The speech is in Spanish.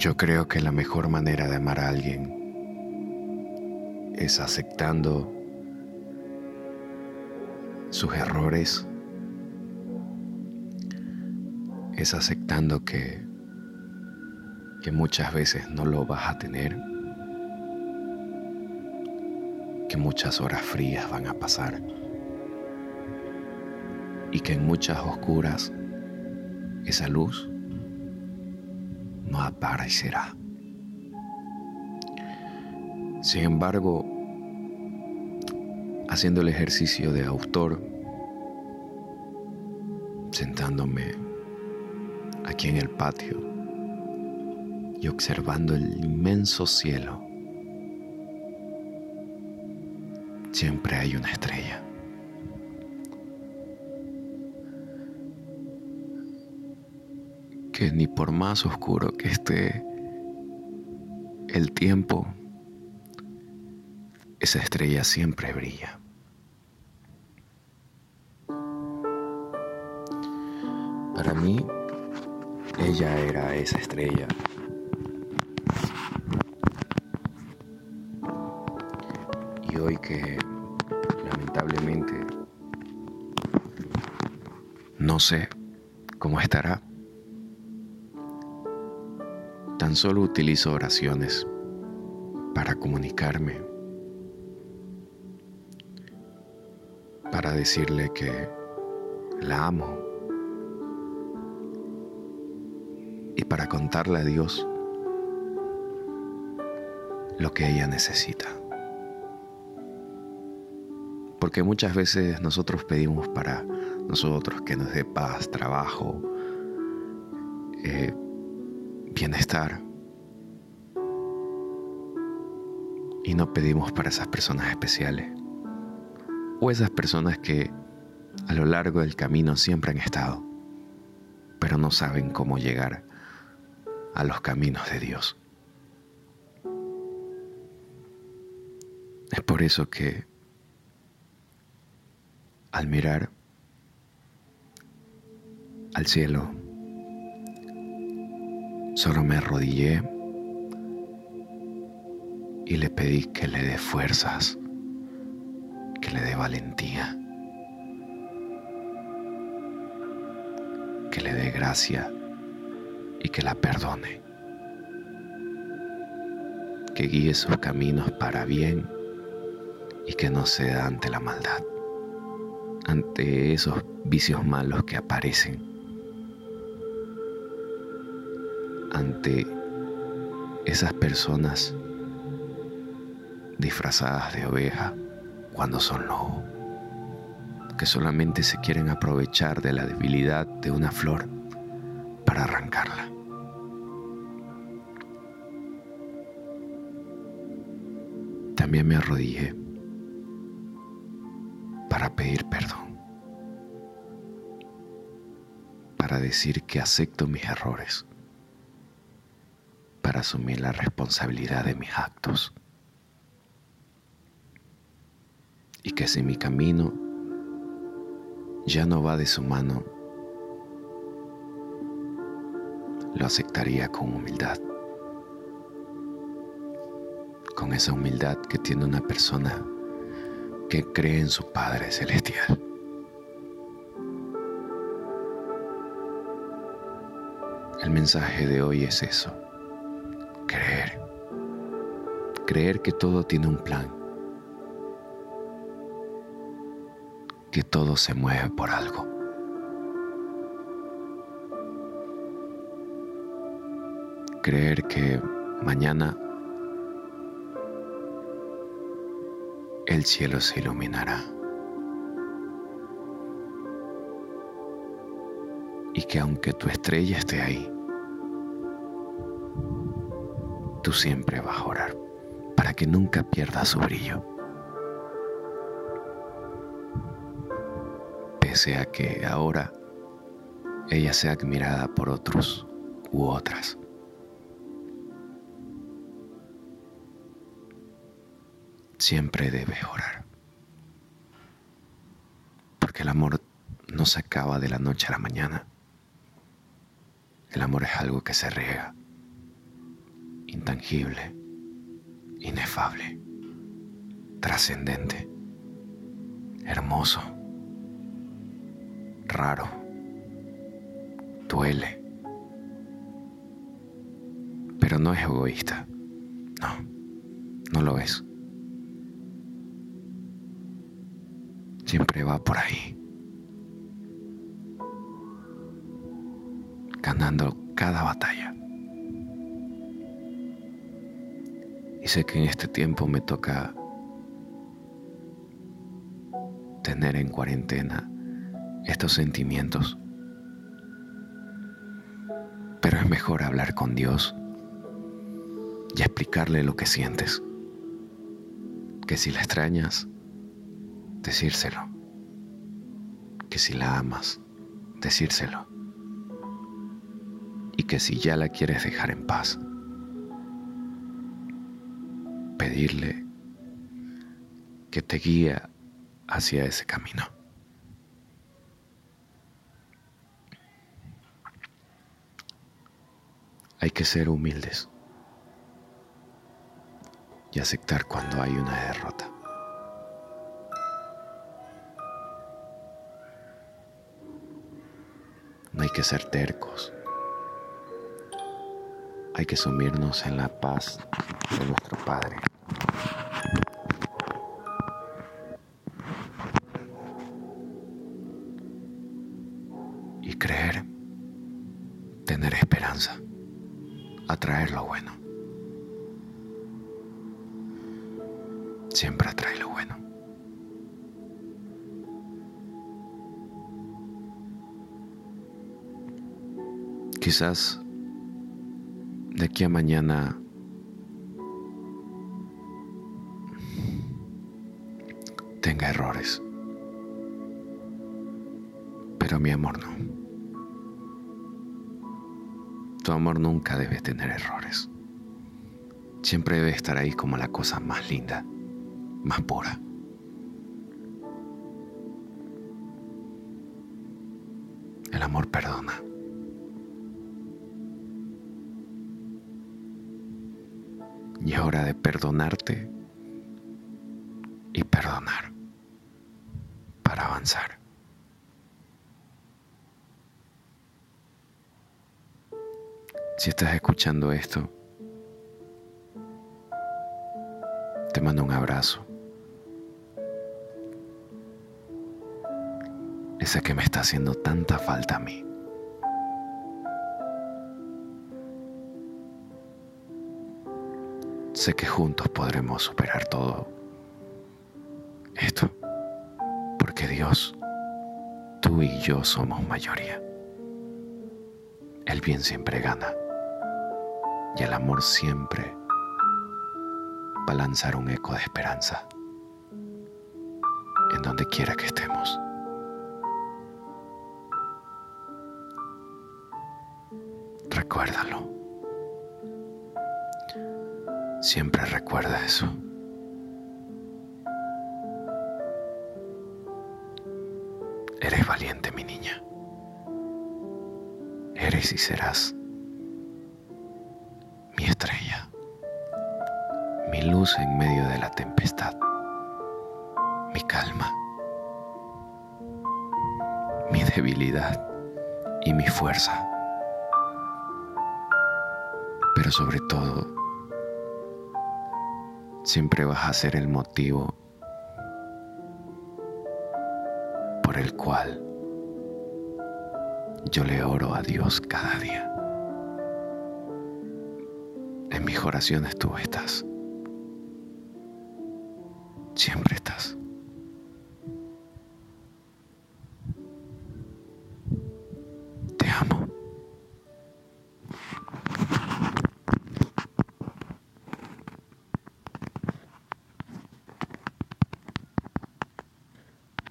Yo creo que la mejor manera de amar a alguien es aceptando sus errores, es aceptando que, que muchas veces no lo vas a tener, que muchas horas frías van a pasar y que en muchas oscuras esa luz no aparecerá. Sin embargo, haciendo el ejercicio de autor, sentándome aquí en el patio y observando el inmenso cielo, siempre hay una estrella. Que ni por más oscuro que esté el tiempo, esa estrella siempre brilla. Para mí, ella era esa estrella. Y hoy que lamentablemente no sé cómo estará, Tan solo utilizo oraciones para comunicarme, para decirle que la amo y para contarle a Dios lo que ella necesita. Porque muchas veces nosotros pedimos para nosotros que nos dé paz, trabajo, eh, bienestar. Y no pedimos para esas personas especiales. O esas personas que a lo largo del camino siempre han estado, pero no saben cómo llegar a los caminos de Dios. Es por eso que al mirar al cielo, Solo me arrodillé y le pedí que le dé fuerzas, que le dé valentía, que le dé gracia y que la perdone, que guíe sus caminos para bien y que no ceda ante la maldad, ante esos vicios malos que aparecen ante esas personas disfrazadas de oveja cuando son lobo, que solamente se quieren aprovechar de la debilidad de una flor para arrancarla. También me arrodillé para pedir perdón, para decir que acepto mis errores para asumir la responsabilidad de mis actos. Y que si mi camino ya no va de su mano, lo aceptaría con humildad. Con esa humildad que tiene una persona que cree en su Padre Celestial. El mensaje de hoy es eso creer. Creer que todo tiene un plan. Que todo se mueve por algo. Creer que mañana el cielo se iluminará. Y que aunque tu estrella esté ahí, tú siempre vas a orar para que nunca pierda su brillo. Pese a que ahora ella sea admirada por otros u otras. Siempre debes orar. Porque el amor no se acaba de la noche a la mañana. El amor es algo que se riega intangible, inefable, trascendente, hermoso, raro, duele, pero no es egoísta, no, no lo es. Siempre va por ahí, ganando cada batalla. Sé que en este tiempo me toca tener en cuarentena estos sentimientos. Pero es mejor hablar con Dios y explicarle lo que sientes. Que si la extrañas, decírselo. Que si la amas, decírselo. Y que si ya la quieres dejar en paz, pedirle que te guíe hacia ese camino. Hay que ser humildes y aceptar cuando hay una derrota. No hay que ser tercos. Hay que sumirnos en la paz de nuestro Padre. Atraer lo bueno. Siempre atrae lo bueno. Quizás de aquí a mañana tenga errores. Pero mi amor no. Tu amor nunca debe tener errores. Siempre debe estar ahí como la cosa más linda, más pura. El amor perdona. Y es hora de perdonarte y perdonar para avanzar. Si estás escuchando esto, te mando un abrazo. Ese que me está haciendo tanta falta a mí. Sé que juntos podremos superar todo esto, porque Dios, tú y yo somos mayoría. El bien siempre gana y el amor siempre va a lanzar un eco de esperanza en donde quiera que estemos. Recuérdalo. Siempre recuerda eso. Eres valiente, mi niña. Eres y serás mi estrella, mi luz en medio de la tempestad, mi calma, mi debilidad y mi fuerza. Pero sobre todo, siempre vas a ser el motivo por el cual yo le oro a Dios cada día. Mis oraciones tú estás. Siempre estás.